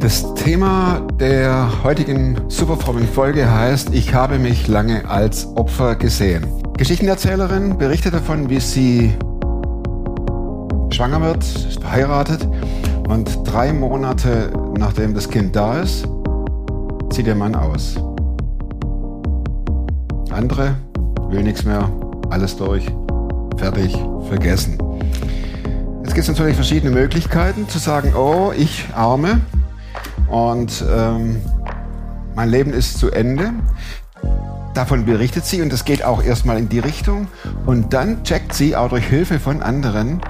Das Thema der heutigen superfrommen Folge heißt, ich habe mich lange als Opfer gesehen. Geschichtenerzählerin berichtet davon, wie sie schwanger wird, ist verheiratet und drei Monate nachdem das Kind da ist, zieht der Mann aus. Andere will nichts mehr, alles durch, fertig, vergessen. Jetzt gibt es natürlich verschiedene Möglichkeiten zu sagen, oh, ich arme und ähm, mein Leben ist zu Ende. Davon berichtet sie und das geht auch erstmal in die Richtung. Und dann checkt sie auch durch Hilfe von anderen,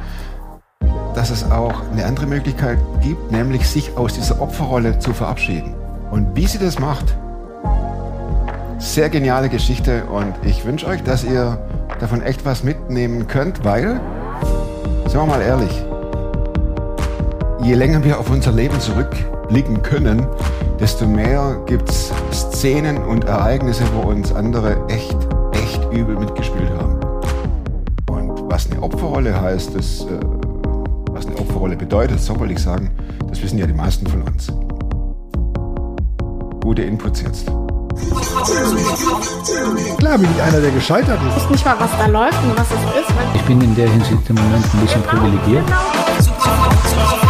dass es auch eine andere Möglichkeit gibt, nämlich sich aus dieser Opferrolle zu verabschieden. Und wie sie das macht, sehr geniale Geschichte und ich wünsche euch, dass ihr davon echt was mitnehmen könnt, weil, sagen wir mal ehrlich, je länger wir auf unser Leben zurückblicken können, desto mehr gibt es Szenen und Ereignisse, wo uns andere echt, echt übel mitgespielt haben. Und was eine Opferrolle heißt, das, äh, was eine Opferrolle bedeutet, so wollte ich sagen, das wissen ja die meisten von uns. Gute Inputs jetzt. Klar bin ich einer, der gescheitert ist. Ich weiß nicht mal, was da läuft und was es ist. Ich bin in der Hinsicht im Moment ein bisschen privilegiert. Der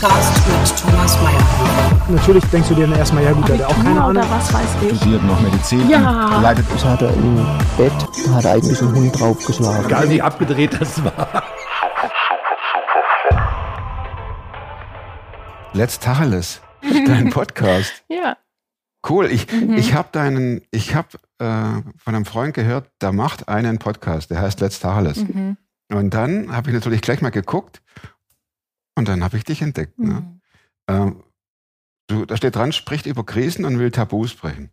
Podcast mit Thomas Mayer. Natürlich denkst du dir dann erstmal, ja gut, der hat auch keine Ahnung. Was weiß ich. Studiert noch Medizin, Ja. leidet Das hat er im Bett, hat er eigentlich einen Hund draufgeschlagen. Egal wie abgedreht das war. Let's Tacheles, dein Podcast. Ja. Cool, ich, ich habe deinen, ich habe äh, von einem Freund gehört, der macht einen Podcast, der heißt Let's Tacheles. Mhm. Und dann habe ich natürlich gleich mal geguckt und dann habe ich dich entdeckt. Ne? Mhm. Ähm, du, da steht dran, spricht über Krisen und will Tabus brechen.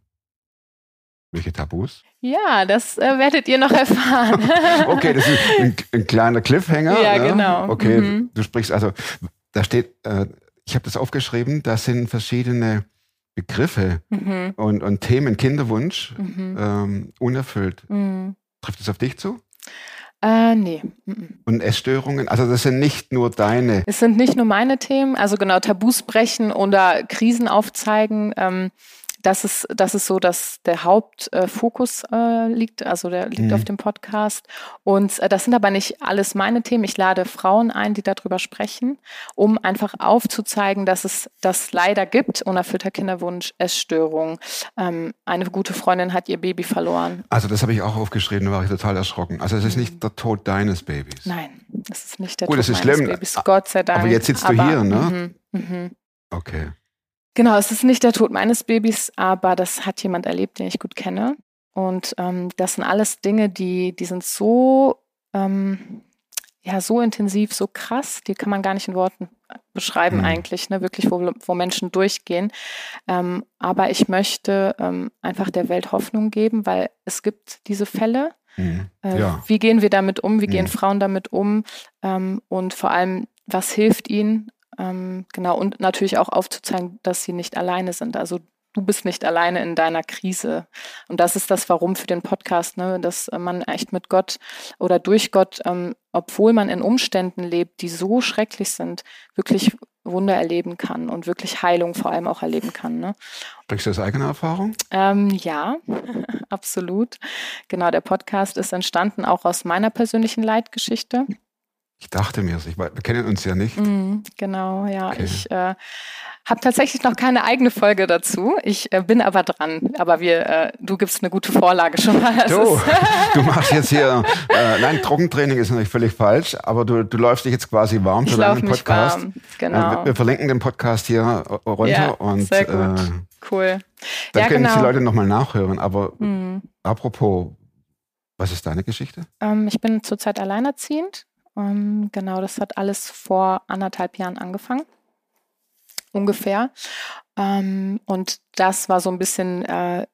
Welche Tabus? Ja, das äh, werdet ihr noch erfahren. Okay, das ist ein, ein kleiner Cliffhanger. Ja, ne? genau. Okay, Mhm. du sprichst also, da steht, äh, ich habe das aufgeschrieben, da sind verschiedene Begriffe mhm. und, und Themen, Kinderwunsch, Mhm. ähm, unerfüllt. Mhm. Trifft es auf dich zu? Äh, nee. Und Essstörungen? Also das sind nicht nur deine. Es sind nicht nur meine Themen, also genau Tabus brechen oder Krisen aufzeigen. Ähm, das ist, das ist so, dass der Hauptfokus äh, liegt, also der liegt Mhm. auf dem Podcast. Und äh, das sind aber nicht alles meine Themen. Ich lade Frauen ein, die darüber sprechen, um einfach aufzuzeigen, dass es das leider gibt, unerfüllter Kinderwunsch, Essstörung. Ähm, eine gute Freundin hat ihr Baby verloren. Also das habe ich auch aufgeschrieben, da war ich total erschrocken. Also es ist nicht der Tod deines Babys. Nein, das ist nicht der Gut, Tod das ist meines schlimm, Babys, Gott sei Dank. aber jetzt sitzt du hier, ne? Mhm, mhm. Okay. Genau, es ist nicht der Tod meines Babys, aber das hat jemand erlebt, den ich gut kenne. Und ähm, das sind alles Dinge, die, die sind so, ähm, ja, so intensiv, so krass, die kann man gar nicht in Worten beschreiben Mhm. eigentlich, ne? wirklich, wo, wo Menschen durchgehen. Ähm, aber ich möchte ähm, einfach der Welt Hoffnung geben, weil es gibt diese Fälle. Mhm. Äh, Ja. Wie gehen wir damit um? Wie gehen Mhm. Frauen damit um? Ähm, und vor allem, was hilft ihnen? Ähm, genau, und natürlich auch aufzuzeigen, dass sie nicht alleine sind. Also du bist nicht alleine in deiner Krise. Und das ist das Warum für den Podcast, ne? dass äh, man echt mit Gott oder durch Gott, ähm, obwohl man in Umständen lebt, die so schrecklich sind, wirklich Wunder erleben kann und wirklich Heilung vor allem auch erleben kann. Ne? Sprichst du aus eigener Erfahrung? Ähm, ja, absolut. Genau, der Podcast ist entstanden auch aus meiner persönlichen Leitgeschichte. Ich dachte mir es. Wir kennen uns ja nicht. Mhm, genau, ja. Okay. Ich äh, habe tatsächlich noch keine eigene Folge dazu. Ich äh, bin aber dran. Aber wir, äh, du gibst eine gute Vorlage schon mal. Du, du machst jetzt hier, äh, nein, Trockentraining ist natürlich völlig falsch, aber du, du läufst dich jetzt quasi warm für deinen Podcast. warm. Äh, Genau. wir, wir verlinken den Podcast hier äh, runter Ja, und sehr gut. Cool. dann Ja, können genau. die Leute nochmal nachhören. Aber Mhm. apropos, was ist deine Geschichte? Ähm, ich bin zurzeit alleinerziehend. Ähm, genau, das hat alles vor anderthalb Jahren angefangen. Ungefähr. Ähm, und das war so ein bisschen äh,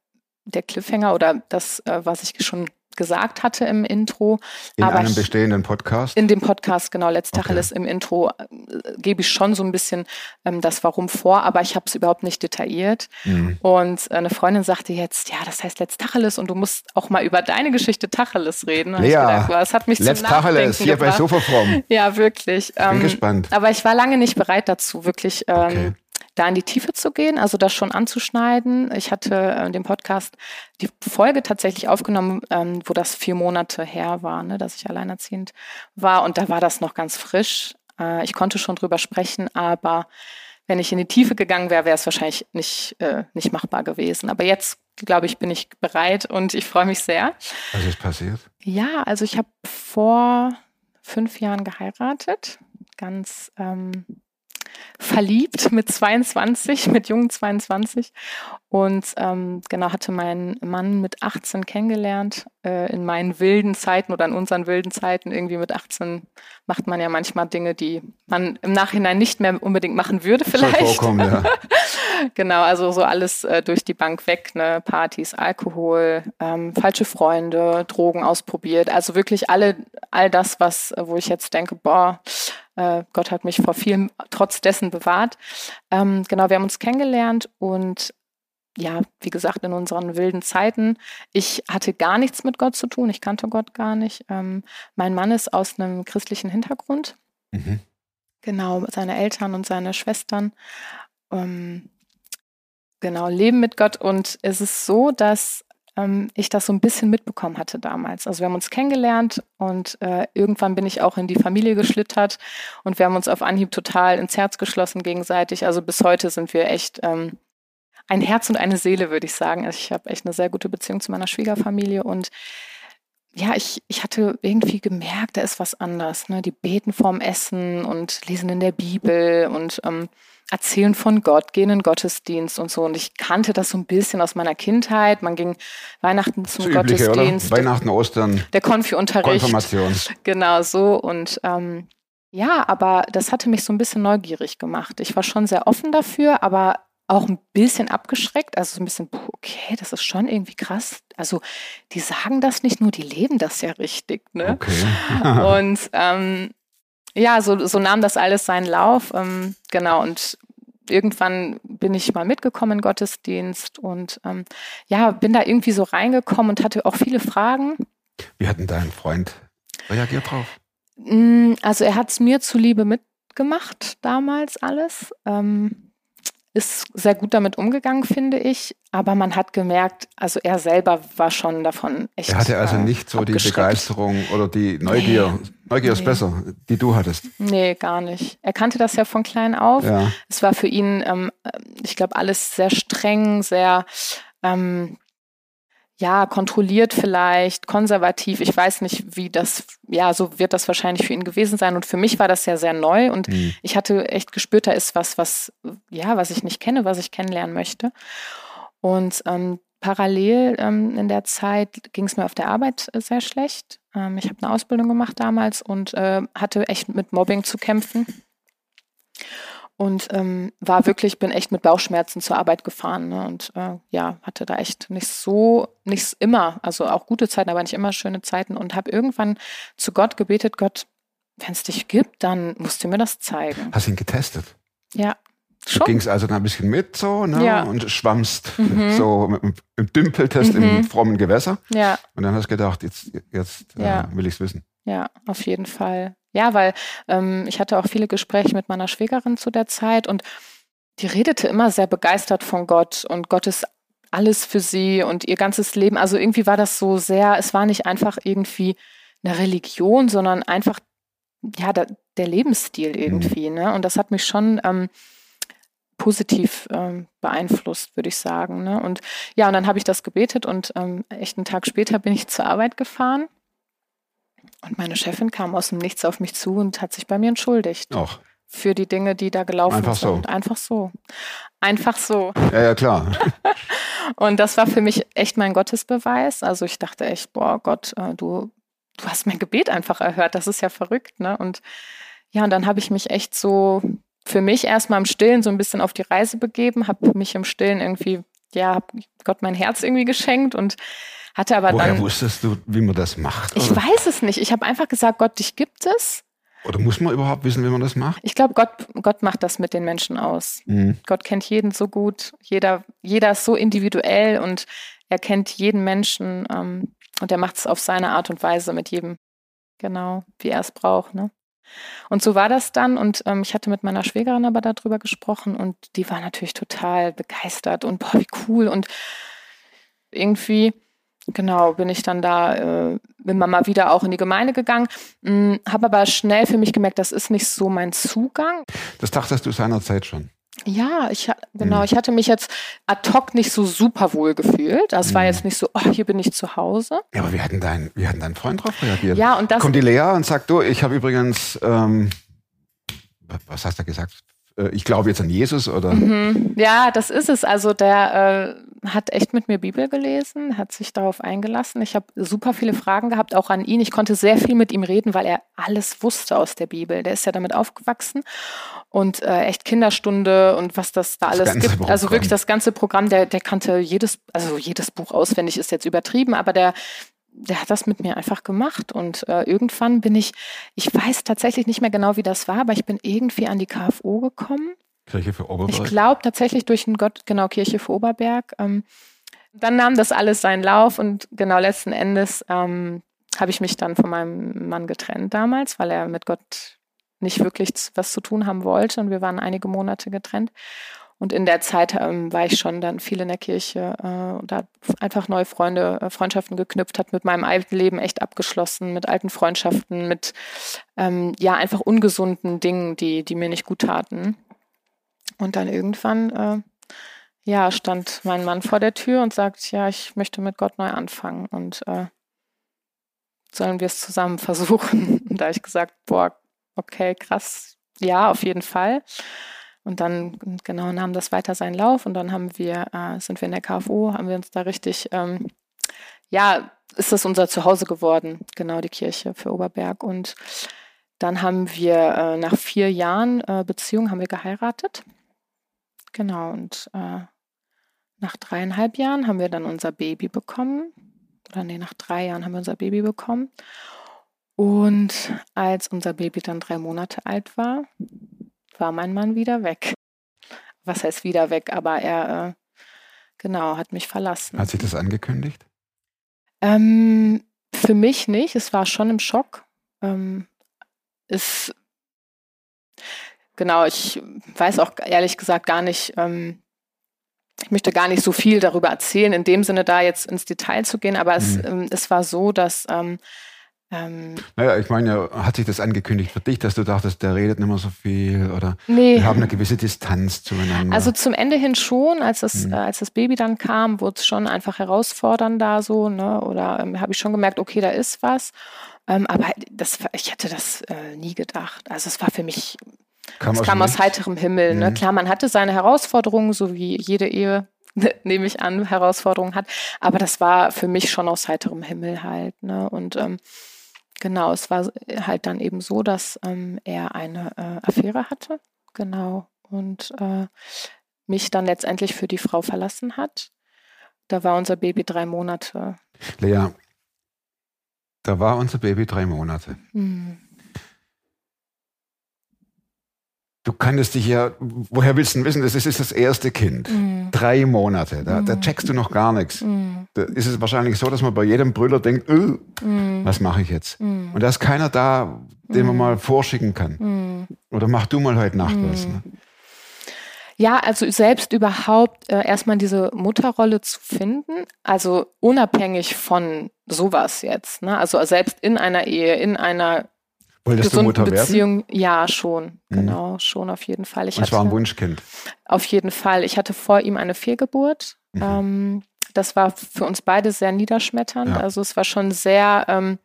der Cliffhanger oder das, äh, was ich schon gesagt hatte im Intro. In Aber einem bestehenden Podcast? In dem Podcast, genau, Let's Okay. Tacheles im Intro äh, gebe ich schon so ein bisschen ähm, das Warum vor, aber ich habe es überhaupt nicht detailliert. Mhm. Und äh, eine Freundin sagte jetzt, ja, das heißt Let's Tacheles und du musst auch mal über deine Geschichte Tacheles reden. Und Lea, ich gedacht, wow, das hat mich Let's zum Tacheles, Nachdenken hier bei. Sofafrom. Ja, wirklich. Bin Ähm, gespannt. aber ich war lange nicht bereit dazu, wirklich. Ähm, Okay. Da in die Tiefe zu gehen, also das schon anzuschneiden. Ich hatte äh, den Podcast, die Folge tatsächlich aufgenommen, ähm, wo das vier Monate her war, ne, dass ich alleinerziehend war. Und da war das noch ganz frisch. Äh, ich konnte schon drüber sprechen, aber wenn ich in die Tiefe gegangen wäre, wäre es wahrscheinlich nicht, äh, nicht machbar gewesen. Aber jetzt, glaube ich, bin ich bereit und ich freue mich sehr. Was ist passiert? Ja, also ich habe vor fünf Jahren geheiratet, ganz ähm, verliebt mit 22, mit jungen 22 und ähm, genau hatte meinen Mann mit 18 kennengelernt äh, in meinen wilden Zeiten oder in unseren wilden Zeiten irgendwie mit 18 macht man ja manchmal Dinge, die man im Nachhinein nicht mehr unbedingt machen würde vielleicht. Vorkommen, ja. genau, also so alles äh, durch die Bank weg, ne? Partys, Alkohol, ähm, falsche Freunde, Drogen ausprobiert, also wirklich alle all das, was wo ich jetzt denke, boah, äh, Gott hat mich vor vielem trotz dessen bewahrt. Ähm, genau, wir haben uns kennengelernt und ja, wie gesagt, in unseren wilden Zeiten. Ich hatte gar nichts mit Gott zu tun. Ich kannte Gott gar nicht. Ähm, mein Mann ist aus einem christlichen Hintergrund. Mhm. Genau, seine Eltern und seine Schwestern. Ähm, genau, leben mit Gott. Und es ist so, dass ähm, ich das so ein bisschen mitbekommen hatte damals. Also wir haben uns kennengelernt und äh, irgendwann bin ich auch in die Familie geschlittert und wir haben uns auf Anhieb total ins Herz geschlossen gegenseitig. Also bis heute sind wir echt ähm, ein Herz und eine Seele, würde ich sagen. Also ich habe echt eine sehr gute Beziehung zu meiner Schwiegerfamilie und ja, ich, ich hatte irgendwie gemerkt, da ist was anders. Ne? Die beten vorm Essen und lesen in der Bibel und ähm, erzählen von Gott, gehen in Gottesdienst und so. Und ich kannte das so ein bisschen aus meiner Kindheit. Man ging Weihnachten zum das Gottesdienst. Übliche, Weihnachten, Ostern. Der Konfi-Unterricht. Konfirmation. Genau so. Und ähm, ja, aber das hatte mich so ein bisschen neugierig gemacht. Ich war schon sehr offen dafür, aber auch ein bisschen abgeschreckt, also so ein bisschen, okay, das ist schon irgendwie krass. Also die sagen das nicht nur, die leben das ja richtig. Ne? Okay. und ähm, ja, so, so nahm das alles seinen Lauf. Ähm, genau, und irgendwann bin ich mal mitgekommen in Gottesdienst und ähm, ja, bin da irgendwie so reingekommen und hatte auch viele Fragen. Wie hat denn dein Freund reagiert drauf? Mm, also er hat es mir zuliebe mitgemacht damals alles. Ähm, ist sehr gut damit umgegangen, finde ich. Aber man hat gemerkt, also er selber war schon davon echt. Er hatte also nicht so die Begeisterung oder die Neugier. Nee, Neugier ist nee. besser, die du hattest. Nee, gar nicht. Er kannte das ja von klein auf. Ja. Es war für ihn, ähm, ich glaube, alles sehr streng, sehr ähm, ja, kontrolliert vielleicht, konservativ. Ich weiß nicht, wie das, ja, so wird das wahrscheinlich für ihn gewesen sein. Und für mich war das ja sehr neu und mhm. ich hatte echt gespürt, da ist was, was, ja, was ich nicht kenne, was ich kennenlernen möchte. Und ähm, parallel ähm, in der Zeit ging es mir auf der Arbeit sehr schlecht. Ähm, ich habe eine Ausbildung gemacht damals und äh, hatte echt mit Mobbing zu kämpfen und ähm, war wirklich, bin echt mit Bauchschmerzen zur Arbeit gefahren ne? und äh, ja, hatte da echt nicht so, nicht immer, also auch gute Zeiten, aber nicht immer schöne Zeiten und habe irgendwann zu Gott gebetet, Gott, wenn es dich gibt, dann musst du mir das zeigen. Hast ihn getestet? Ja. Schon. Du gingst also da ein bisschen mit so ne? Ja. und schwammst mhm. so dümpeltest mhm. im frommen Gewässer. Ja. Und dann hast du gedacht, jetzt, jetzt äh, ja. äh, will ich es wissen. Ja, auf jeden Fall. Ja, weil ähm, ich hatte auch viele Gespräche mit meiner Schwägerin zu der Zeit und die redete immer sehr begeistert von Gott und Gott ist alles für sie und ihr ganzes Leben. Also irgendwie war das so sehr, es war nicht einfach irgendwie eine Religion, sondern einfach ja der, der Lebensstil irgendwie. Mhm. Ne? Und das hat mich schon ähm, positiv ähm, beeinflusst, würde ich sagen. Ne? Und ja, und dann habe ich das gebetet und ähm, echt einen Tag später bin ich zur Arbeit gefahren und meine Chefin kam aus dem Nichts auf mich zu und hat sich bei mir entschuldigt. Ach. Für die Dinge, die da gelaufen Einfach sind. So. Einfach so. Einfach so. Ja, ja, klar. und das war für mich echt mein Gottesbeweis. Also ich dachte echt, boah, Gott, äh, du, du hast mein Gebet einfach erhört. Das ist ja verrückt, ne? Und ja, und dann habe ich mich echt so für mich erstmal im Stillen so ein bisschen auf die Reise begeben, habe mich im Stillen irgendwie, ja, hab Gott mein Herz irgendwie geschenkt und hatte aber Woher dann. wusstest du, wie man das macht? Ich oder? weiß es nicht. Ich habe einfach gesagt, Gott, dich gibt es. Oder muss man überhaupt wissen, wie man das macht? Ich glaube, Gott, Gott macht das mit den Menschen aus. Mhm. Gott kennt jeden so gut. Jeder, jeder ist so individuell und er kennt jeden Menschen ähm, und er macht es auf seine Art und Weise mit jedem, genau, wie er es braucht. Ne? Und so war das dann. Und ähm, ich hatte mit meiner Schwägerin aber darüber gesprochen und die war natürlich total begeistert und boah, wie cool. Und irgendwie, genau, bin ich dann da äh, mit Mama wieder auch in die Gemeinde gegangen. Hm, Habe aber schnell für mich gemerkt, das ist nicht so mein Zugang. Das dachtest du seinerzeit schon. Ja, ich genau, Mhm. ich hatte mich jetzt ad hoc nicht so super wohl gefühlt. Das war Mhm. jetzt nicht so, oh, hier bin ich zu Hause. Ja, aber wie hat denn dein, wie hat denn dein Freund darauf reagiert? Ja, und das Kommt die Lea und sagt, du, ich habe übrigens, ähm, was hast du gesagt? Äh, Ich glaube jetzt an Jesus oder? Mhm. Ja, das ist es. Also der äh, hat echt mit mir Bibel gelesen, hat sich darauf eingelassen. Ich habe super viele Fragen gehabt, auch an ihn. Ich konnte sehr viel mit ihm reden, weil er alles wusste aus der Bibel. Der ist ja damit aufgewachsen und äh, echt Kinderstunde und was das da Das alles ganze gibt. Also Programm. wirklich das ganze Programm. Der, der kannte jedes, also jedes Buch auswendig ist jetzt übertrieben, aber der der hat das mit mir einfach gemacht und äh, irgendwann bin ich, ich weiß tatsächlich nicht mehr genau, wie das war, aber ich bin irgendwie an die KFO gekommen. Kirche für Ich Oberberg? glaube tatsächlich durch den Gott, genau, Kirche für Oberberg. Ähm, dann nahm das alles seinen Lauf und genau letzten Endes ähm, habe ich mich dann von meinem Mann getrennt damals, weil er mit Gott nicht wirklich was zu tun haben wollte und wir waren einige Monate getrennt. Und in der Zeit ähm, war ich schon dann viel in der Kirche äh, und habe einfach neue Freunde, äh, Freundschaften geknüpft, hat mit meinem alten Leben echt abgeschlossen, mit alten Freundschaften, mit ähm, ja einfach ungesunden Dingen, die, die mir nicht gut taten. Und dann irgendwann, äh, ja, stand mein Mann vor der Tür und sagt, ja, ich möchte mit Gott neu anfangen und äh, sollen wir es zusammen versuchen? Und da habe ich gesagt, boah, okay, krass, ja, auf jeden Fall. Und dann genau nahm das weiter seinen Lauf und dann haben wir, äh, sind wir in der KFO, haben wir uns da richtig, ähm, ja, ist das unser Zuhause geworden, genau die Kirche für Oberberg. Und dann haben wir äh, nach vier Jahren äh, Beziehung haben wir geheiratet. Genau, und äh, nach dreieinhalb Jahren haben wir dann unser Baby bekommen. Oder nee, nach drei Jahren haben wir unser Baby bekommen. Und als unser Baby dann drei Monate alt war, war mein Mann wieder weg. Was heißt wieder weg? Aber er, äh, genau, hat mich verlassen. Hat sich das angekündigt? Ähm, für mich nicht. Es war schon im Schock. Ähm, es, genau, ich weiß auch ehrlich gesagt gar nicht, ähm, ich möchte gar nicht so viel darüber erzählen, in dem Sinne da jetzt ins Detail zu gehen, aber es, Mhm. ähm, es war so, dass ähm, ähm, Naja, ich meine, hat sich das angekündigt für dich, dass du dachtest, der redet nicht mehr so viel oder nee, wir haben eine gewisse Distanz zueinander? Also zum Ende hin schon, als das, Mhm. äh, als das Baby dann kam, wurde es schon einfach herausfordernder so, ne? Oder ähm, habe ich schon gemerkt, okay, da ist was. Ähm, aber das, ich hätte das äh, nie gedacht. Also es war für mich, kam es kam aus heiterem Himmel. Ne? Mhm. Klar, man hatte seine Herausforderungen, so wie jede Ehe, nehme ich an, Herausforderungen hat. Aber das war für mich schon aus heiterem Himmel halt. Ne? Und ähm, genau, es war halt dann eben so, dass ähm, er eine äh, Affäre hatte. Genau. Und äh, mich dann letztendlich für die Frau verlassen hat. Da war unser Baby drei Monate. Lea, da war unser Baby drei Monate. Hm. Du kanntest dich ja, woher willst du denn wissen, das ist, ist das erste Kind. Hm. Drei Monate, da, da Mhm. checkst du noch gar nichts. Hm. Da ist es wahrscheinlich so, dass man bei jedem Brüller denkt, "Äh, Hm. was mache ich jetzt? Hm. Und da ist keiner da, den man Mhm. mal vorschicken kann. Oder mach du mal heute Nacht was. Mhm. Ne? Ja, also selbst überhaupt äh, erstmal diese Mutterrolle zu finden, also unabhängig von sowas jetzt, ne? Also selbst in einer Ehe, in einer Wolltest du Mutter werden? Beziehung, ja, schon, Mhm. genau, schon auf jeden Fall. Ich es war ein Wunschkind. auf jeden Fall. Ich hatte vor ihm eine Fehlgeburt. Mhm. Ähm, das war für uns beide sehr niederschmetternd. Ja. Also es war schon sehr, ähm,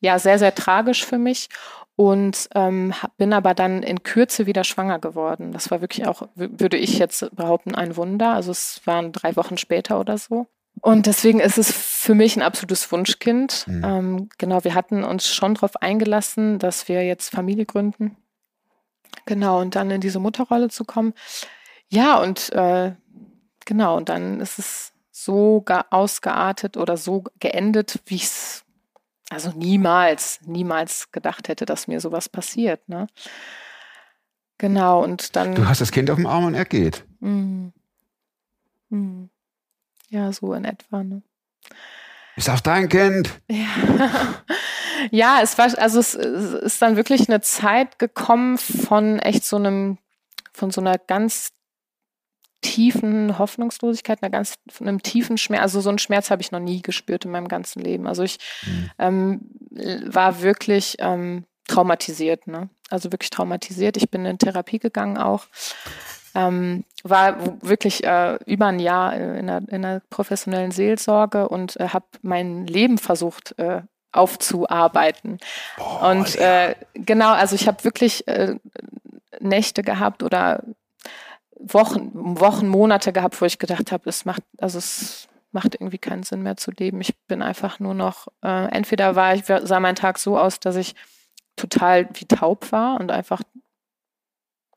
ja, sehr, sehr tragisch für mich. Und ähm, bin aber dann in Kürze wieder schwanger geworden. Das war wirklich auch, würde ich jetzt behaupten, ein Wunder. Also es waren drei Wochen später oder so. Und deswegen ist es für mich ein absolutes Wunschkind. Mhm. Ähm, genau, wir hatten uns schon darauf eingelassen, dass wir jetzt Familie gründen. Genau, und dann in diese Mutterrolle zu kommen. Ja, und äh, genau, und dann ist es so ge- ausgeartet oder so geendet, wie ich es also niemals, niemals gedacht hätte, dass mir sowas passiert. Ne? Genau, und dann. Du hast das Kind auf dem Arm und er geht. Mm. Mm. Ja, so in etwa. Ne? Ist auch dein Kind. Ja. Ja, es war, also es, es ist dann wirklich eine Zeit gekommen von echt so einem, von so einer ganz tiefen Hoffnungslosigkeit, einer ganz, von einem tiefen Schmerz. Also so einen Schmerz habe ich noch nie gespürt in meinem ganzen Leben. Also ich mhm. ähm, war wirklich ähm, traumatisiert, ne? Also wirklich traumatisiert. Ich bin in Therapie gegangen auch. Ähm, war wirklich äh, über ein Jahr äh, in, einer, in einer professionellen Seelsorge und äh, habe mein Leben versucht äh, aufzuarbeiten. Boah, und äh, genau, also ich habe wirklich äh, Nächte gehabt oder Wochen, Wochen, Monate gehabt, wo ich gedacht habe, es macht, also es macht irgendwie keinen Sinn mehr zu leben. Ich bin einfach nur noch, äh, entweder war ich, sah mein Tag so aus, dass ich total wie taub war und einfach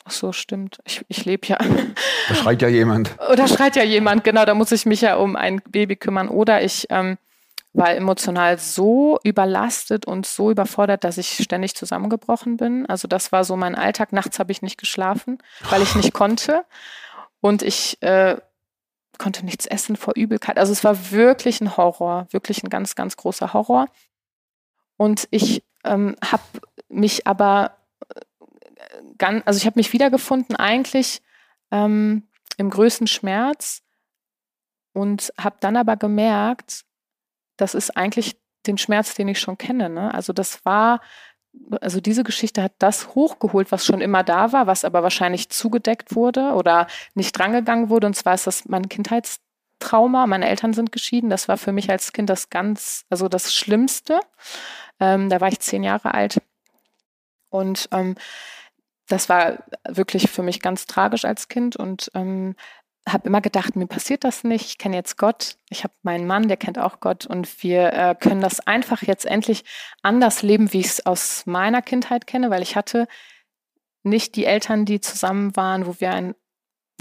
Ach so, stimmt. Ich, ich lebe ja. Da schreit ja jemand. Oder schreit ja jemand, genau. Da muss ich mich ja um ein Baby kümmern. Oder ich ähm, war emotional so überlastet und so überfordert, dass ich ständig zusammengebrochen bin. Also das war so mein Alltag. Nachts habe ich nicht geschlafen, weil ich nicht konnte. Und ich äh, konnte nichts essen vor Übelkeit. Also es war wirklich ein Horror, wirklich ein ganz, ganz großer Horror. Und ich ähm, habe mich aber ganz, also ich habe mich wiedergefunden eigentlich ähm, im größten Schmerz und habe dann aber gemerkt, das ist eigentlich den Schmerz, den ich schon kenne. Ne? Also das war, also diese Geschichte hat das hochgeholt, was schon immer da war, was aber wahrscheinlich zugedeckt wurde oder nicht drangegangen wurde. Und zwar ist das mein Kindheitstrauma. Meine Eltern sind geschieden. Das war für mich als Kind das ganz, also das Schlimmste. Ähm, da war ich zehn Jahre alt. Und ähm, das war wirklich für mich ganz tragisch als Kind. Und ähm, habe immer gedacht, mir passiert das nicht. Ich kenne jetzt Gott. Ich habe meinen Mann, der kennt auch Gott. Und wir äh, können das einfach jetzt endlich anders leben, wie ich es aus meiner Kindheit kenne, weil ich hatte nicht die Eltern, die zusammen waren, wo wir ein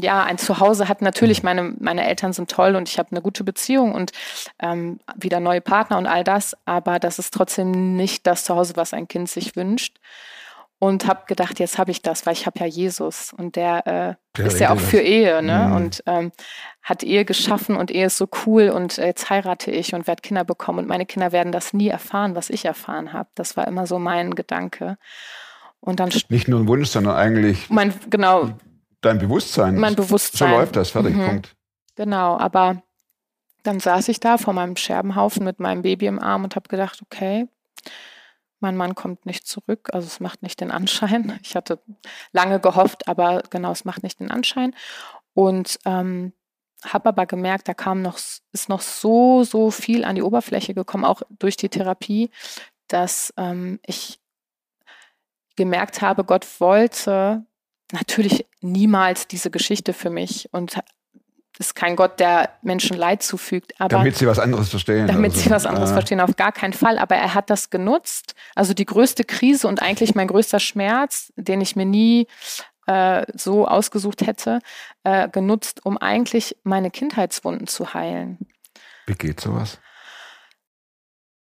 ja, ein Zuhause hatten. Natürlich, meine, meine Eltern sind toll und ich habe eine gute Beziehung und ähm, wieder neue Partner und all das, aber das ist trotzdem nicht das Zuhause, was ein Kind sich wünscht und habe gedacht, jetzt habe ich das, weil ich habe ja Jesus und der, äh, ist ja auch für Ehe ne? Mhm. und ähm, hat Ehe geschaffen und Ehe ist so cool und äh, jetzt heirate ich und werde Kinder bekommen und meine Kinder werden das nie erfahren, was ich erfahren habe. Das war immer so mein Gedanke. Und dann nicht nur ein Wunsch, sondern eigentlich mein genau dein Bewusstsein. Mein Bewusstsein. So läuft das, fertig, mhm. Punkt. Genau, aber dann saß ich da vor meinem Scherbenhaufen mit meinem Baby im Arm und habe gedacht, okay, mein Mann kommt nicht zurück, also es macht nicht den Anschein. Ich hatte lange gehofft, aber genau, es macht nicht den Anschein. Und ähm, habe aber gemerkt, da kam noch, ist noch so, so viel an die Oberfläche gekommen, auch durch die Therapie, dass ähm, ich gemerkt habe, Gott wollte natürlich niemals diese Geschichte für mich und ist kein Gott, der Menschen Leid zufügt. Aber damit sie was anderes verstehen. Damit also. sie was anderes ja. verstehen, auf gar keinen Fall. Aber er hat das genutzt. Also die größte Krise und eigentlich mein größter Schmerz, den ich mir nie äh, so ausgesucht hätte, äh, genutzt, um eigentlich meine Kindheitswunden zu heilen. Wie geht sowas?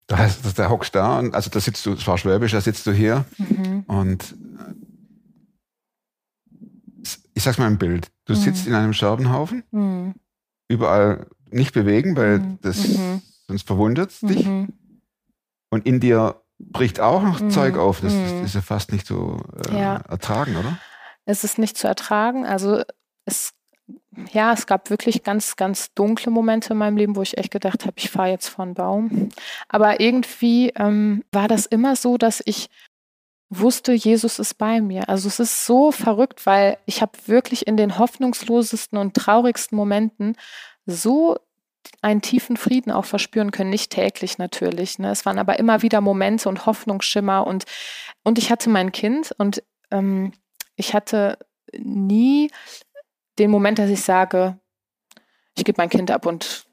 Da heißt, der hockst da und also da sitzt du, es war Schwäbisch, da sitzt du hier mhm. und ich sag's mal im Bild. Du mhm. sitzt in einem Scherbenhaufen, mhm. überall nicht bewegen, weil mhm. das mhm. sonst verwundert dich. Mhm. Und in dir bricht auch noch mhm. Zeug auf. Das, das, ist ja fast nicht so äh, ja. ertragen, oder? Es ist nicht zu ertragen. Also es ja, es gab wirklich ganz, ganz dunkle Momente in meinem Leben, wo ich echt gedacht habe, ich fahre jetzt vor einen Baum. Aber irgendwie ähm, war das immer so, dass ich wusste, Jesus ist bei mir. Also es ist so verrückt, weil ich habe wirklich in den hoffnungslosesten und traurigsten Momenten so einen tiefen Frieden auch verspüren können, nicht täglich natürlich. Ne? Es waren aber immer wieder Momente und Hoffnungsschimmer und, und ich hatte mein Kind und ähm, ich hatte nie den Moment, dass ich sage, ich gebe mein Kind ab und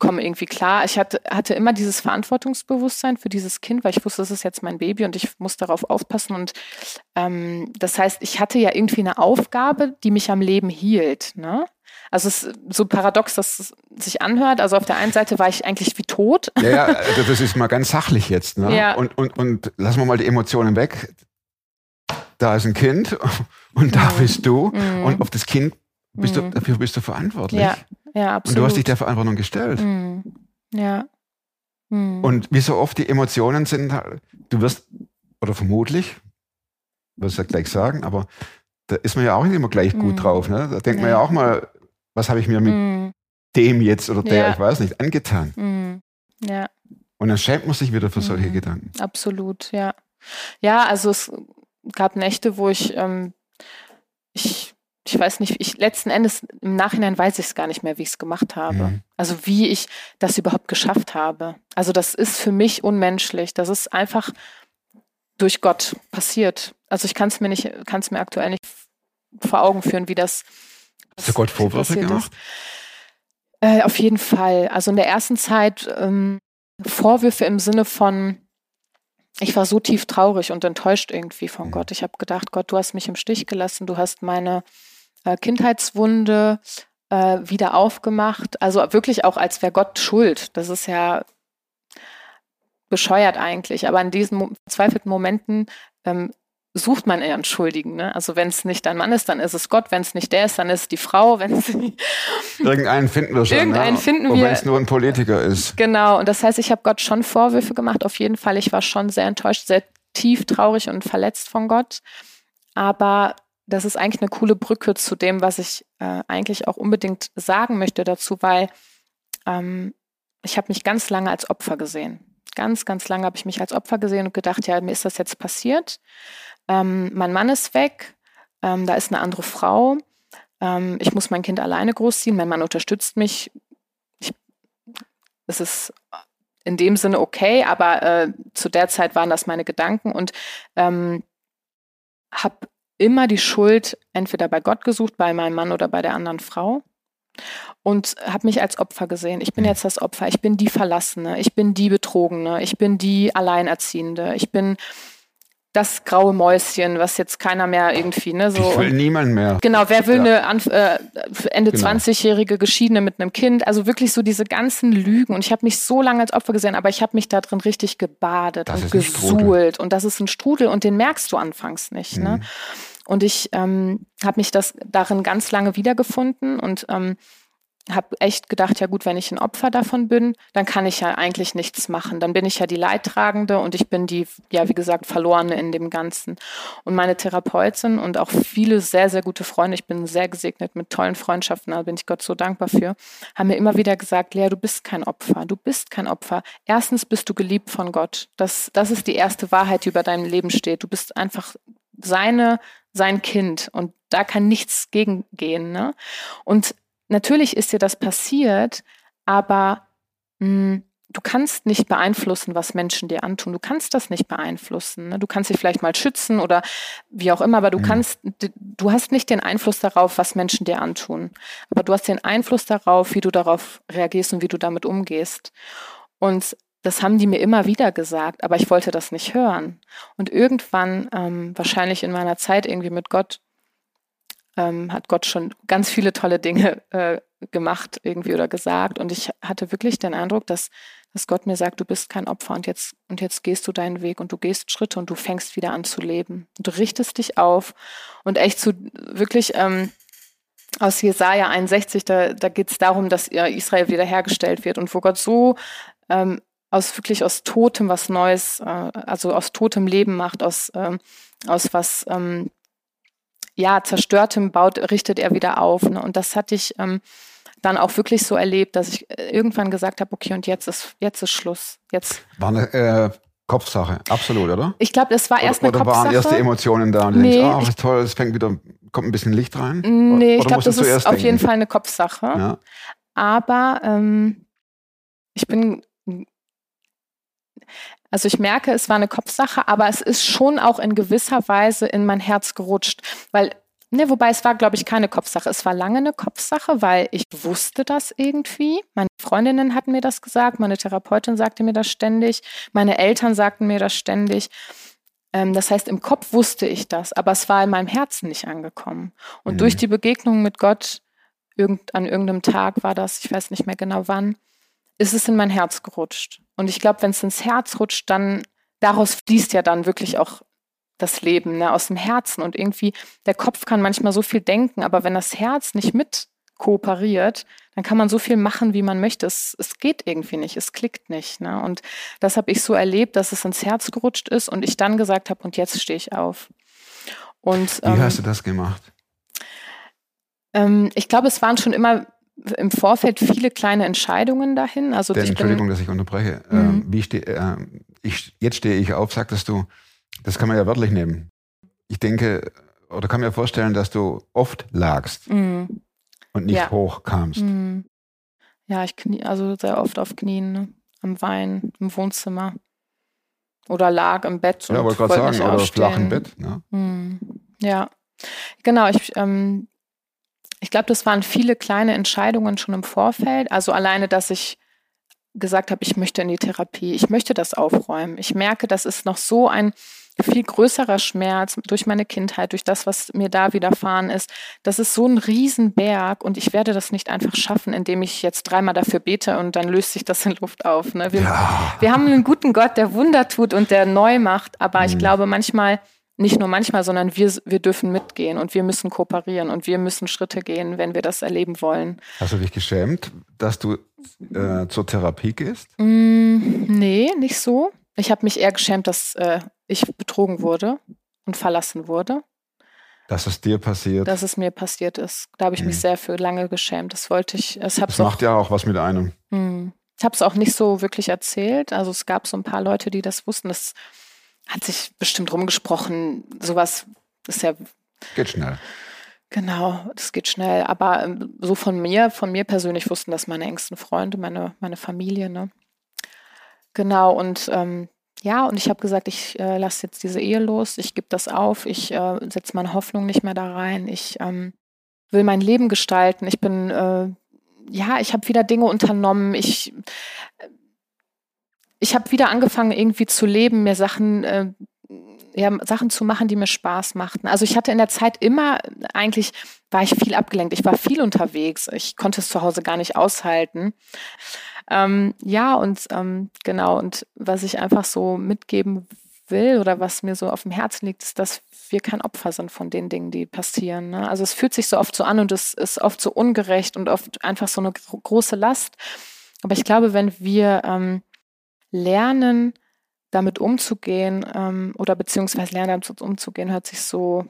komme irgendwie klar. Ich hatte, hatte immer dieses Verantwortungsbewusstsein für dieses Kind, weil ich wusste, das ist jetzt mein Baby und ich muss darauf aufpassen. Und ähm, das heißt, ich hatte ja irgendwie eine Aufgabe, die mich am Leben hielt. Ne? Also es ist so paradox, dass es sich anhört. Also auf der einen Seite war ich eigentlich wie tot. Ja, ja also das ist mal ganz sachlich jetzt. Ne? Ja. Und, und, und lassen wir mal die Emotionen weg. Da ist ein Kind und da mhm. bist du. Mhm. Und auf das Kind bist mhm. du, dafür bist du verantwortlich. Ja, ja, absolut. Und du hast dich der Verantwortung gestellt. Mhm. Ja. Mhm. Und wie so oft die Emotionen sind, du wirst, oder vermutlich, wirst ja gleich sagen, aber da ist man ja auch nicht immer gleich gut Mhm. drauf. Ne? Da denkt man ja auch mal, was habe ich mir mit Mhm. dem jetzt oder der, Ja. ich weiß nicht, angetan. Mhm. Ja. Und dann schämt man sich wieder für solche Mhm. Gedanken. Absolut, ja. Ja, also es gab Nächte, wo ich, ähm, ich, ich weiß nicht, ich letzten Endes im Nachhinein weiß ich es gar nicht mehr, wie ich es gemacht habe. Mhm. Also wie ich das überhaupt geschafft habe. Also das ist für mich unmenschlich. Das ist einfach durch Gott passiert. Also ich kann es mir nicht, kann es mir aktuell nicht vor Augen führen, wie das. Hast du Gott Vorwürfe gemacht? Äh, auf jeden Fall. Also in der ersten Zeit ähm, Vorwürfe im Sinne von, ich war so tief traurig und enttäuscht irgendwie von Mhm. Gott. Ich habe gedacht, Gott, du hast mich im Stich gelassen, du hast meine äh, Kindheitswunde äh, wieder aufgemacht. Also wirklich auch, als wäre Gott schuld. Das ist ja bescheuert eigentlich. Aber in diesen verzweifelten Momenten ähm, sucht man einen Schuldigen. Ne? Also wenn es nicht dein Mann ist, dann ist es Gott. Wenn es nicht der ist, dann ist es die Frau. Wenn es Irgendeinen finden wir schon. Irgendeinen ne? finden wir. wenn es nur ein Politiker ist. Genau, und das heißt, ich habe Gott schon Vorwürfe gemacht. Auf jeden Fall, ich war schon sehr enttäuscht, sehr tief traurig und verletzt von Gott. Aber das ist eigentlich eine coole Brücke zu dem, was ich äh, eigentlich auch unbedingt sagen möchte dazu, weil ähm, ich habe mich ganz lange als Opfer gesehen. Ganz, ganz lange habe ich mich als Opfer gesehen und gedacht, ja, mir ist das jetzt passiert. Ähm, mein Mann ist weg, ähm, da ist eine andere Frau. Ähm, ich muss mein Kind alleine großziehen. Mein Mann unterstützt mich. Ich, es ist in dem Sinne okay, aber äh, zu der Zeit waren das meine Gedanken und ähm, habe immer die Schuld entweder bei Gott gesucht, bei meinem Mann oder bei der anderen Frau und habe mich als Opfer gesehen. Ich bin jetzt das Opfer, ich bin die Verlassene, ich bin die Betrogene, ich bin die Alleinerziehende, ich bin das graue Mäuschen, was jetzt keiner mehr irgendwie, ne, so. Ich will niemand mehr. Genau, wer will Ja. eine äh, Ende Genau. 20-jährige Geschiedene mit einem Kind? Also wirklich so diese ganzen Lügen. Und ich habe mich so lange als Opfer gesehen, aber ich habe mich da drin richtig gebadet Das und gesuhlt. Und das ist ein Strudel und den merkst du anfangs nicht. Ne? Und ich ähm, habe mich das darin ganz lange wiedergefunden und ähm, habe echt gedacht, ja gut, wenn ich ein Opfer davon bin, dann kann ich ja eigentlich nichts machen. Dann bin ich ja die Leidtragende und ich bin die, ja wie gesagt, Verlorene in dem Ganzen. Und meine Therapeutin und auch viele sehr, sehr gute Freunde, ich bin sehr gesegnet mit tollen Freundschaften, da bin ich Gott so dankbar für, haben mir immer wieder gesagt, Lea, du bist kein Opfer, du bist kein Opfer. Erstens bist du geliebt von Gott. Das, das ist die erste Wahrheit, die über deinem Leben steht. Du bist einfach seine, sein Kind und da kann nichts gegengehen. Ne? Und natürlich ist dir das passiert, aber mh, du kannst nicht beeinflussen, was Menschen dir antun. Du kannst das nicht beeinflussen. Ne? Du kannst dich vielleicht mal schützen oder wie auch immer, aber du Mhm. kannst, du hast nicht den Einfluss darauf, was Menschen dir antun. Aber du hast den Einfluss darauf, wie du darauf reagierst und wie du damit umgehst. Und das haben die mir immer wieder gesagt, aber ich wollte das nicht hören. Und irgendwann, ähm, wahrscheinlich in meiner Zeit irgendwie mit Gott, ähm, hat Gott schon ganz viele tolle Dinge äh, gemacht irgendwie oder gesagt. Und ich hatte wirklich den Eindruck, dass, dass Gott mir sagt, du bist kein Opfer und jetzt, und jetzt gehst du deinen Weg und du gehst Schritte und du fängst wieder an zu leben. Und du richtest dich auf und echt zu wirklich ähm, aus Jesaja 61, da, da geht es darum, dass Israel wiederhergestellt wird und wo Gott so ähm, aus wirklich aus Totem was Neues, äh, also aus totem Leben macht, aus, ähm, aus was ähm, ja, zerstörtem baut, richtet er wieder auf. Ne? Und das hatte ich ähm, dann auch wirklich so erlebt, dass ich äh, irgendwann gesagt habe, okay, und jetzt ist, jetzt ist Schluss. Jetzt. War eine äh, Kopfsache, absolut, oder? Ich glaube, es war erst oder, eine oder waren erste Kopfsache. Emotionen da und Nee, denkst, ach, ich- ist toll, es fängt wieder, kommt ein bisschen Licht rein? Nee, ich Oder glaube, musst du das ist auf denken? jeden Fall eine Kopfsache. Ja. Aber ähm, ich bin, also ich merke, es war eine Kopfsache, aber es ist schon auch in gewisser Weise in mein Herz gerutscht, weil Ne, wobei es war, glaube ich, keine Kopfsache. Es war lange eine Kopfsache, weil ich wusste das irgendwie. Meine Freundinnen hatten mir das gesagt, meine Therapeutin sagte mir das ständig, meine Eltern sagten mir das ständig. Ähm, das heißt, im Kopf wusste ich das, aber es war in meinem Herzen nicht angekommen. Und Mhm. durch die Begegnung mit Gott, irgend, an irgendeinem Tag war das, ich weiß nicht mehr genau wann, ist es in mein Herz gerutscht. Und ich glaube, wenn es ins Herz rutscht, dann daraus fließt ja dann wirklich auch das Leben ne, aus dem Herzen. Und irgendwie, der Kopf kann manchmal so viel denken, aber wenn das Herz nicht kooperiert, dann kann man so viel machen, wie man möchte. Es, es geht irgendwie nicht, es klickt nicht. Ne? Und das habe ich so erlebt, dass es ins Herz gerutscht ist und ich dann gesagt habe, und jetzt stehe ich auf. Und, Wie ähm, hast du das gemacht? ähm, ich glaube, es waren schon immer im Vorfeld viele kleine Entscheidungen dahin. Also Denn, Entschuldigung, dass ich unterbreche. Mhm. Ähm, wie steh, äh, ich, jetzt stehe ich auf, sagtest du, das kann man ja wörtlich nehmen. Ich denke, oder kann mir vorstellen, dass du oft lagst Mm, und nicht Ja. hochkamst. mm. ja, ich knie, also sehr oft auf Knien, ne? am Wein, im Wohnzimmer. Oder lag im Bett Ja, wollte gerade sagen, oder flach im Bett. Ne? Hm, Ja, genau. Ich, ähm, ich glaube, das waren viele kleine Entscheidungen schon im Vorfeld. Also alleine, dass ich gesagt habe, ich möchte in die Therapie, ich möchte das aufräumen. Ich merke, das ist noch so ein viel größerer Schmerz durch meine Kindheit, durch das, was mir da widerfahren ist. Das ist so ein Riesenberg und ich werde das nicht einfach schaffen, indem ich jetzt dreimal dafür bete und dann löst sich das in Luft auf. Ne? Wir, Ja. wir haben einen guten Gott, der Wunder tut und der neu macht, aber ich Mhm. glaube manchmal, nicht nur manchmal, sondern wir, wir dürfen mitgehen und wir müssen kooperieren und wir müssen Schritte gehen, wenn wir das erleben wollen. Hast du dich geschämt, dass du äh, zur Therapie gehst? Mm, nee, nicht so. Ich habe mich eher geschämt, dass äh, ich betrogen wurde und verlassen wurde, Dass es dir passiert? dass es mir passiert ist. Da habe ich mich Mhm. sehr für lange geschämt. Das wollte ich. Das auch, macht ja auch was mit einem. Hm. Ich habe es auch nicht so wirklich erzählt. Also es gab so ein paar Leute, die das wussten. Das hat sich bestimmt rumgesprochen. Sowas ist ja Geht schnell. genau, das geht schnell. Aber ähm, so von mir, von mir persönlich wussten das meine engsten Freunde, meine meine Familie. Ne? Genau und ähm, ja, und ich habe gesagt, ich äh, lasse jetzt diese Ehe los, ich gebe das auf, ich äh, setze meine Hoffnung nicht mehr da rein, ich ähm, will mein Leben gestalten, ich bin, äh, ja, ich habe wieder Dinge unternommen, ich, äh, ich habe wieder angefangen irgendwie zu leben, mir Sachen, äh, ja, Sachen zu machen, die mir Spaß machten. Also ich hatte in der Zeit immer, eigentlich war ich viel abgelenkt, ich war viel unterwegs, ich konnte es zu Hause gar nicht aushalten. Ähm, ja, und ähm, genau, und was ich einfach so mitgeben will oder was mir so auf dem Herzen liegt, ist, dass wir kein Opfer sind von den Dingen, die passieren. Ne? Also es fühlt sich so oft so an und es ist oft so ungerecht und oft einfach so eine gro große Last. Aber ich glaube, wenn wir ähm, lernen, damit umzugehen ähm, oder beziehungsweise lernen, damit umzugehen, hört sich so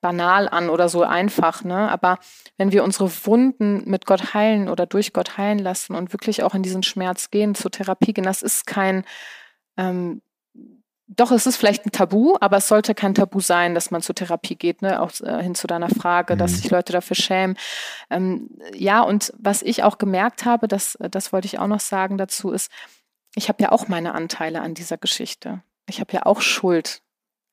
banal an oder so einfach, ne? Aber wenn wir unsere Wunden mit Gott heilen oder durch Gott heilen lassen und wirklich auch in diesen Schmerz gehen, zur Therapie gehen, das ist kein, ähm, doch, es ist vielleicht ein Tabu, aber es sollte kein Tabu sein, dass man zur Therapie geht, ne? Auch äh, hin zu deiner Frage, Mhm. dass sich Leute dafür schämen. Ähm, ja, und was ich auch gemerkt habe, das, das wollte ich auch noch sagen dazu, ist, ich habe ja auch meine Anteile an dieser Geschichte. Ich habe ja auch Schuld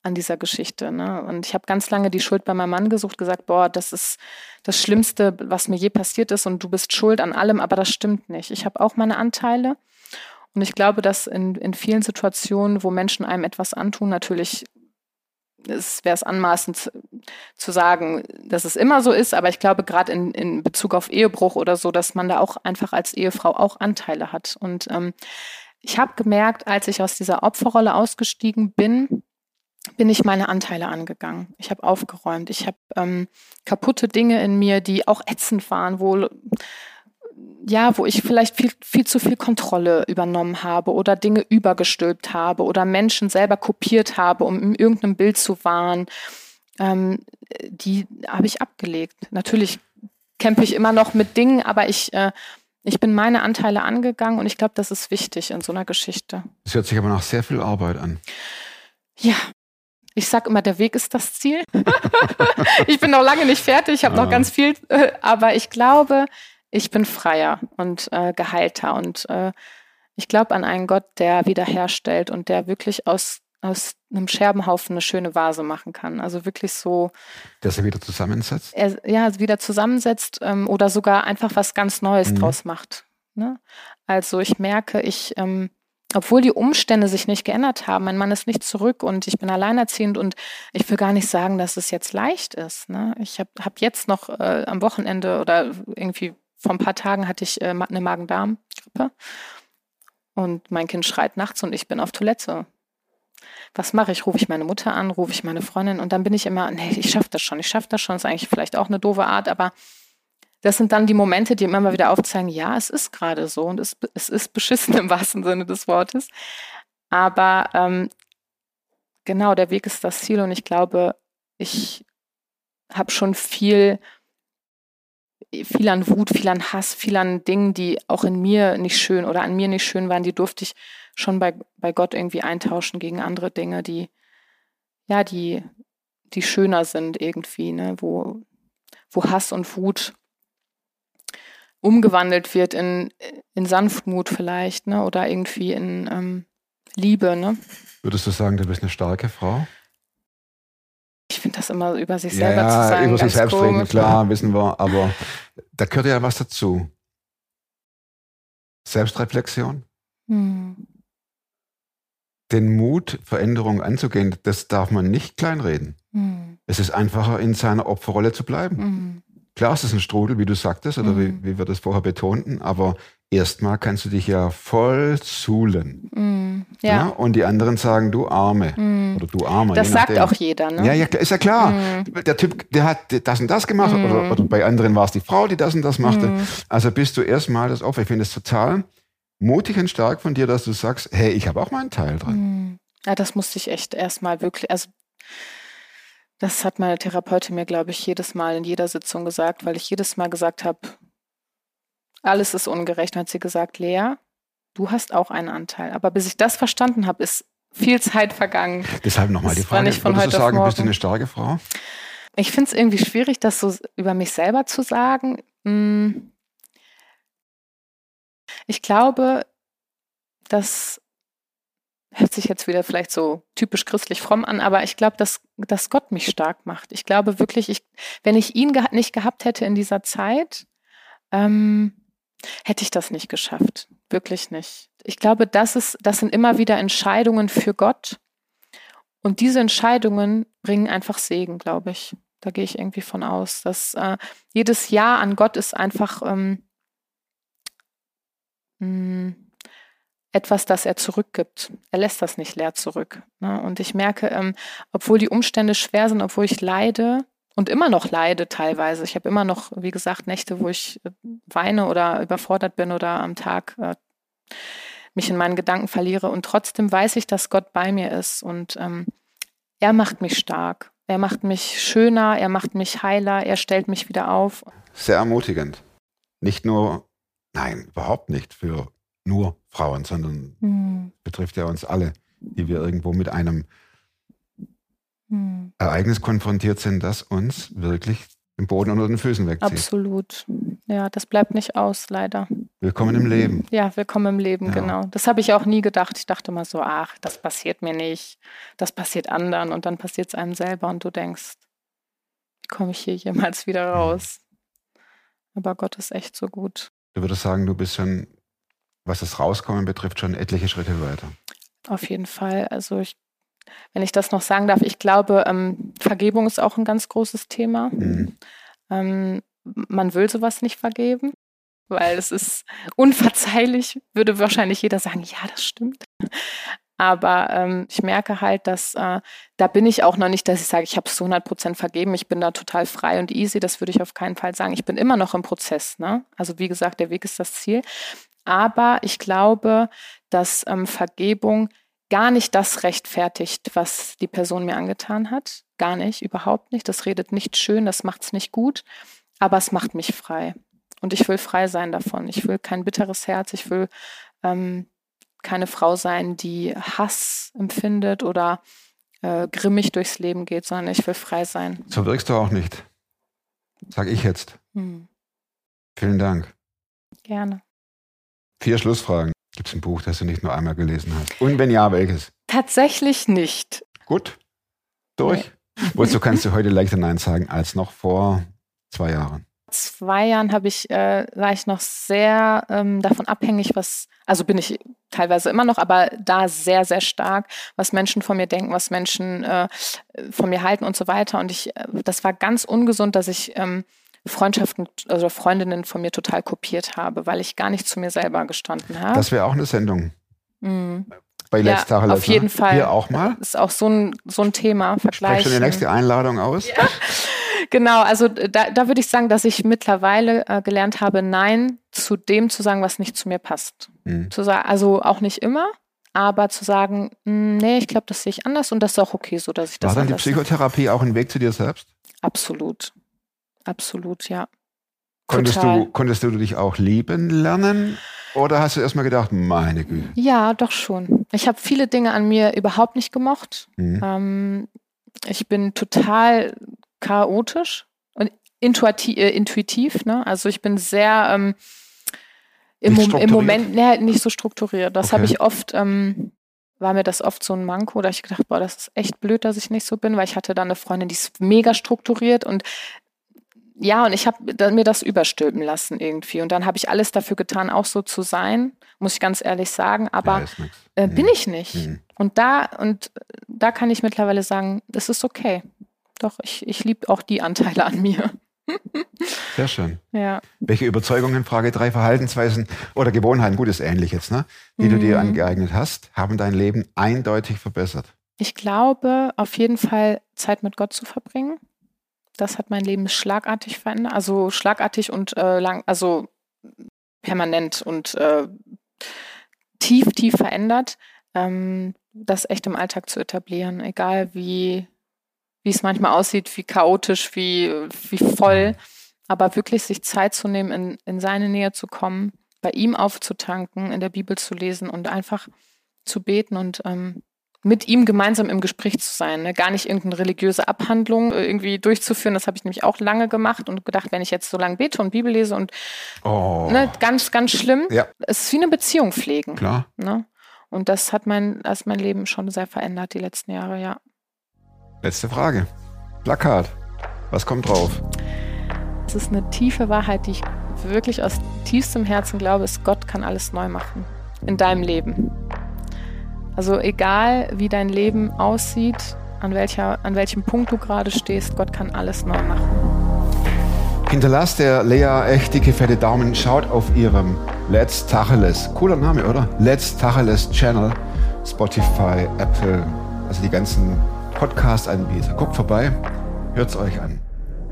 an dieser Geschichte. Ne? Und ich habe ganz lange die Schuld bei meinem Mann gesucht, gesagt, boah, das ist das Schlimmste, was mir je passiert ist und du bist schuld an allem, aber das stimmt nicht. Ich habe auch meine Anteile. Und ich glaube, dass in, in vielen Situationen, wo Menschen einem etwas antun, natürlich wäre es anmaßend zu sagen, dass es immer so ist, aber ich glaube, gerade in, in Bezug auf Ehebruch oder so, dass man da auch einfach als Ehefrau auch Anteile hat. Und ähm, ich habe gemerkt, als ich aus dieser Opferrolle ausgestiegen bin, bin ich meine Anteile angegangen. Ich habe aufgeräumt. Ich habe ähm, kaputte Dinge in mir, die auch ätzend waren, wo ja, wo ich vielleicht viel, viel zu viel Kontrolle übernommen habe oder Dinge übergestülpt habe oder Menschen selber kopiert habe, um in irgendeinem Bild zu wahren, ähm, die habe ich abgelegt. Natürlich kämpfe ich immer noch mit Dingen, aber ich, äh, ich bin meine Anteile angegangen und ich glaube, das ist wichtig in so einer Geschichte. Das hört sich aber nach sehr viel Arbeit an. Ja, ich sag immer, der Weg ist das Ziel. ich bin noch lange nicht fertig, ich habe Ah. noch ganz viel, äh, aber ich glaube, ich bin freier und äh, geheilter und äh, ich glaube an einen Gott, der wiederherstellt und der wirklich aus, aus einem Scherbenhaufen eine schöne Vase machen kann. Also wirklich so, Dass er wieder zusammensetzt. er ja, wieder zusammensetzt ähm, oder sogar einfach was ganz Neues Mhm. draus macht. Ne? Also ich merke, ich, ähm, obwohl die Umstände sich nicht geändert haben, mein Mann ist nicht zurück und ich bin alleinerziehend und ich will gar nicht sagen, dass es jetzt leicht ist. Ne? Ich habe hab jetzt noch äh, am Wochenende oder irgendwie vor ein paar Tagen hatte ich äh, eine Magen-Darm-Grippe und mein Kind schreit nachts und ich bin auf Toilette. Was mache ich? Rufe ich meine Mutter an, rufe ich meine Freundin und dann bin ich immer, nee, ich schaffe das schon, ich schaffe das schon, ist eigentlich vielleicht auch eine doofe Art, aber das sind dann die Momente, die immer mal wieder aufzeigen, ja, es ist gerade so und es, es ist beschissen im wahrsten Sinne des Wortes. Aber ähm, genau, der Weg ist das Ziel und ich glaube, ich habe schon viel, viel an Wut, viel an Hass, viel an Dingen, die auch in mir nicht schön oder an mir nicht schön waren, die durfte ich schon bei, bei Gott irgendwie eintauschen gegen andere Dinge, die, ja, die, die schöner sind irgendwie, ne, wo, wo Hass und Wut umgewandelt wird in, in Sanftmut vielleicht, ne, oder irgendwie in ähm, Liebe, ne. Würdest du sagen, du bist eine starke Frau? Ich finde das immer über sich selber ja, zu sagen. Über sich selbst komisch. reden, klar, wissen wir, aber da gehört ja was dazu. Selbstreflexion. Hm. Den Mut, Veränderungen anzugehen, das darf man nicht kleinreden. Hm. Es ist einfacher, in seiner Opferrolle zu bleiben. Hm. Klar, es ist ein Strudel, wie du sagtest, oder wie, hm. wie wir das vorher betonten, aber erstmal kannst du dich ja voll suhlen. Mm, ja. ja. Und die anderen sagen, du Arme. Mm. Oder du Arme. Das sagt auch jeder, ne? Ja, ja, ist ja klar. Mm. Der Typ, der hat das und das gemacht. Oder, oder, bei anderen war es die Frau, die das und das machte. Also bist du erstmal das Opfer. Ich finde es total mutig und stark von dir, dass du sagst, hey, ich habe auch meinen Teil dran. Mm. Ja, das musste ich echt erstmal wirklich, also das hat meine Therapeutin mir, glaube ich, jedes Mal in jeder Sitzung gesagt, weil ich jedes Mal gesagt habe, alles ist ungerecht. hat sie gesagt, Lea, du hast auch einen Anteil. Aber bis ich das verstanden habe, ist viel Zeit vergangen. Deshalb nochmal die Frage, nicht würdest du sagen, bist du eine starke Frau? Ich finde es irgendwie schwierig, das so über mich selber zu sagen. Hm. Ich glaube, das hört sich jetzt wieder vielleicht so typisch christlich fromm an, aber ich glaube, dass, dass Gott mich stark macht. Ich glaube wirklich, ich, wenn ich ihn ge nicht gehabt hätte in dieser Zeit, ähm, hätte ich das nicht geschafft. Wirklich nicht. Ich glaube, das, ist, das sind immer wieder Entscheidungen für Gott. Und diese Entscheidungen bringen einfach Segen, glaube ich. Da gehe ich irgendwie von aus. Dass äh, jedes Ja an Gott ist einfach ähm, hm, etwas, das er zurückgibt. Er lässt das nicht leer zurück. Ne? Und ich merke, ähm, obwohl die Umstände schwer sind, obwohl ich leide, und immer noch leide teilweise. Ich habe immer noch, wie gesagt, Nächte, wo ich äh, weine oder überfordert bin oder am Tag äh, mich in meinen Gedanken verliere. Und trotzdem weiß ich, dass Gott bei mir ist und ähm, er macht mich stark. Er macht mich schöner, er macht mich heiler, er stellt mich wieder auf. Sehr ermutigend. Nicht nur, nein, überhaupt nicht für nur Frauen, sondern mhm. betrifft ja uns alle, die wir irgendwo mit einem hm. Ereignis konfrontiert sind, das uns wirklich den Boden unter den Füßen wegzieht. Absolut. Ja, das bleibt nicht aus, leider. Willkommen im Leben. Ja, willkommen im Leben, ja. genau. Das habe ich auch nie gedacht. Ich dachte mal so, ach, das passiert mir nicht. Das passiert anderen und dann passiert es einem selber und du denkst, wie komme ich hier jemals wieder raus? Aber Gott ist echt so gut. Du würdest sagen, du bist schon, was das Rauskommen betrifft, schon etliche Schritte weiter. Auf jeden Fall. Also ich wenn ich das noch sagen darf, ich glaube, ähm, Vergebung ist auch ein ganz großes Thema. Mhm. Ähm, man will sowas nicht vergeben, weil es ist unverzeihlich, würde wahrscheinlich jeder sagen, ja, das stimmt. Aber ähm, ich merke halt, dass äh, da bin ich auch noch nicht, dass ich sage, ich habe es zu 100 Prozent vergeben, ich bin da total frei und easy. Das würde ich auf keinen Fall sagen. Ich bin immer noch im Prozess. Ne? Also wie gesagt, der Weg ist das Ziel. Aber ich glaube, dass ähm, Vergebung gar nicht das rechtfertigt, was die Person mir angetan hat. Gar nicht, überhaupt nicht. Das redet nicht schön, das macht es nicht gut, aber es macht mich frei. Und ich will frei sein davon. Ich will kein bitteres Herz, ich will ähm, keine Frau sein, die Hass empfindet oder äh, grimmig durchs Leben geht, sondern ich will frei sein. So wirkst du auch nicht. Sag ich jetzt. Hm. Vielen Dank. Gerne. Vier Schlussfragen. Gibt es ein Buch, das du nicht nur einmal gelesen hast? Und wenn ja, welches? Tatsächlich nicht. Gut. Durch. Nee. Wozu kannst du heute leichter Nein sagen als noch vor zwei Jahren? Zwei Jahren habe ich, äh, war ich noch sehr ähm, davon abhängig, was, also bin ich teilweise immer noch, aber da sehr, sehr stark, was Menschen von mir denken, was Menschen äh, von mir halten und so weiter. Und ich, äh, das war ganz ungesund, dass ich ähm, Freundschaften, also Freundinnen von mir total kopiert habe, weil ich gar nicht zu mir selber gestanden habe. Das wäre auch eine Sendung. Mhm. Bei Let's ja, Auf jeden Fall. Hier auch mal. Das ist auch so ein, so ein Thema. Vergleichen. Sprech schon die nächste Einladung aus. Ja. Genau, also da, da würde ich sagen, dass ich mittlerweile äh, gelernt habe, Nein zu dem zu sagen, was nicht zu mir passt. Mhm. Zu sagen, also auch nicht immer, aber zu sagen, "Mm, nee, ich glaube, das sehe ich anders und das ist auch okay so, dass ich das War dann die. Psychotherapie auch ein Weg zu dir selbst? Absolut. Absolut, ja. Konntest Total. du, konntest du dich auch lieben lernen? Oder hast du erstmal gedacht, meine Güte? Ja, doch schon. Ich habe viele Dinge an mir überhaupt nicht gemocht. Mhm. Ähm, ich bin total chaotisch und intuitiv, äh, intuitiv. Ne? Also ich bin sehr ähm, im, Mom im? Moment nee, nicht so strukturiert. Das habe Okay. ich oft, ähm, war mir das oft so ein Manko, da ich gedacht, boah, das ist echt blöd, dass ich nicht so bin, weil ich hatte da eine Freundin, die ist mega strukturiert und ja, und ich habe mir das überstülpen lassen irgendwie. Und dann habe ich alles dafür getan, auch so zu sein, muss ich ganz ehrlich sagen. Aber Ja, äh, Mhm. bin ich nicht. Mhm. Und da, und da kann ich mittlerweile sagen, das ist okay. Doch, ich, ich liebe auch die Anteile an mir. Sehr schön. Ja. Welche Überzeugungen, Frage drei Verhaltensweisen oder Gewohnheiten, gut ist ähnlich jetzt, ne? Die du dir Mhm. angeeignet hast, haben dein Leben eindeutig verbessert. Ich glaube, auf jeden Fall Zeit mit Gott zu verbringen. Das hat mein Leben schlagartig verändert. Also schlagartig und äh, lang, also permanent und äh, tief, tief verändert. Ähm, das echt im Alltag zu etablieren, egal wie, wie es manchmal aussieht, wie chaotisch, wie, wie voll, aber wirklich sich Zeit zu nehmen, in, in seine Nähe zu kommen, bei ihm aufzutanken, in der Bibel zu lesen und einfach zu beten und ähm, mit ihm gemeinsam im Gespräch zu sein. Ne? Gar nicht irgendeine religiöse Abhandlung äh, irgendwie durchzuführen. Das habe ich nämlich auch lange gemacht und gedacht, wenn ich jetzt so lange bete und Bibel lese und Oh, ne, ganz, ganz schlimm. Ja. Es ist wie eine Beziehung pflegen. klar. Ne? Und das hat mein, das mein Leben schon sehr verändert die letzten Jahre, ja. Letzte Frage. Plakat. Was kommt drauf? Es ist eine tiefe Wahrheit, die ich wirklich aus tiefstem Herzen glaube, ist, Gott kann alles neu machen in deinem Leben. Also egal, wie dein Leben aussieht, an, welcher, an welchem Punkt du gerade stehst, Gott kann alles neu machen. Hinterlasst der Lea echt dicke, fette Daumen. Schaut auf ihrem Let's Tacheles. Cooler Name, oder? Let's Tacheles Channel. Spotify, Apple, also die ganzen Podcast-Anbieter. Guckt vorbei, hört's euch an.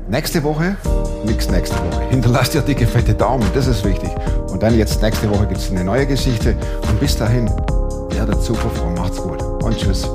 Nächste Woche, nix nächste Woche. Hinterlasst ihr dicke, fette Daumen, das ist wichtig. Und dann jetzt nächste Woche gibt's eine neue Geschichte. Und bis dahin, der der Zukunft macht's gut. Und tschüss.